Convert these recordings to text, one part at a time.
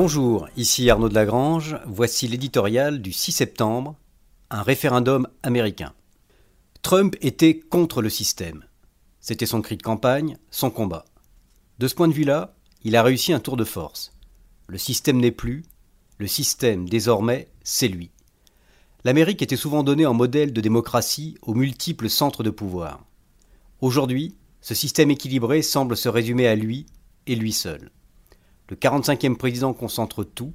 Bonjour, ici Arnaud de Lagrange. Voici l'éditorial du 6 septembre, un référendum américain. Trump était contre le système. C'était son cri de campagne, son combat. De ce point de vue-là, il a réussi un tour de force. Le système n'est plus, le système, désormais, c'est lui. L'Amérique était souvent donnée en modèle de démocratie aux multiples centres de pouvoir. Aujourd'hui, ce système équilibré semble se résumer à lui et lui seul. Le 45e président concentre tout,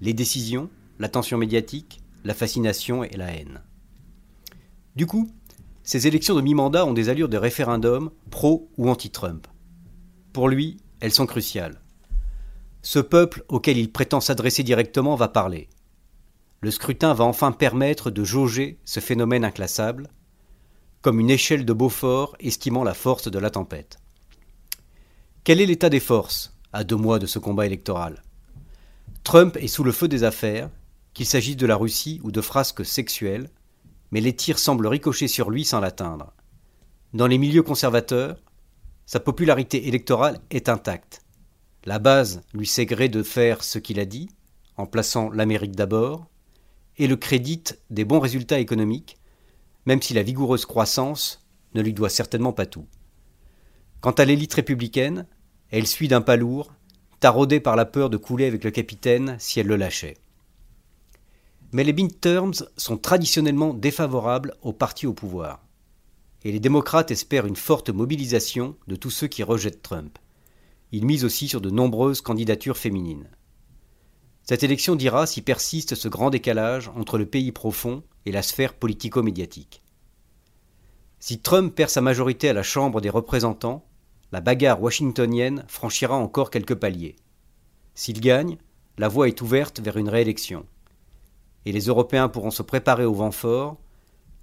les décisions, l'attention médiatique, la fascination et la haine. Du coup, ces élections de mi-mandat ont des allures de référendum pro ou anti-Trump. Pour lui, elles sont cruciales. Ce peuple auquel il prétend s'adresser directement va parler. Le scrutin va enfin permettre de jauger ce phénomène inclassable, comme une échelle de Beaufort estimant la force de la tempête. Quel est l'état des forces? À deux mois de ce combat électoral. Trump est sous le feu des affaires, qu'il s'agisse de la Russie ou de frasques sexuelles, mais les tirs semblent ricocher sur lui sans l'atteindre. Dans les milieux conservateurs, sa popularité électorale est intacte. La base lui sait gré de faire ce qu'il a dit, en plaçant l'Amérique d'abord, et le crédite des bons résultats économiques, même si la vigoureuse croissance ne lui doit certainement pas tout. Quant à l'élite républicaine, elle suit d'un pas lourd, taraudée par la peur de couler avec le capitaine si elle le lâchait. Mais les midterms sont traditionnellement défavorables aux partis au pouvoir. Et les démocrates espèrent une forte mobilisation de tous ceux qui rejettent Trump. Ils misent aussi sur de nombreuses candidatures féminines. Cette élection dira si persiste ce grand décalage entre le pays profond et la sphère politico-médiatique. Si Trump perd sa majorité à la Chambre des représentants, la bagarre washingtonienne franchira encore quelques paliers. S'il gagne, la voie est ouverte vers une réélection. Et les Européens pourront se préparer au vent fort,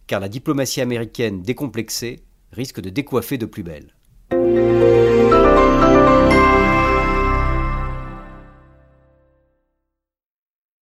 car la diplomatie américaine décomplexée risque de décoiffer de plus belle.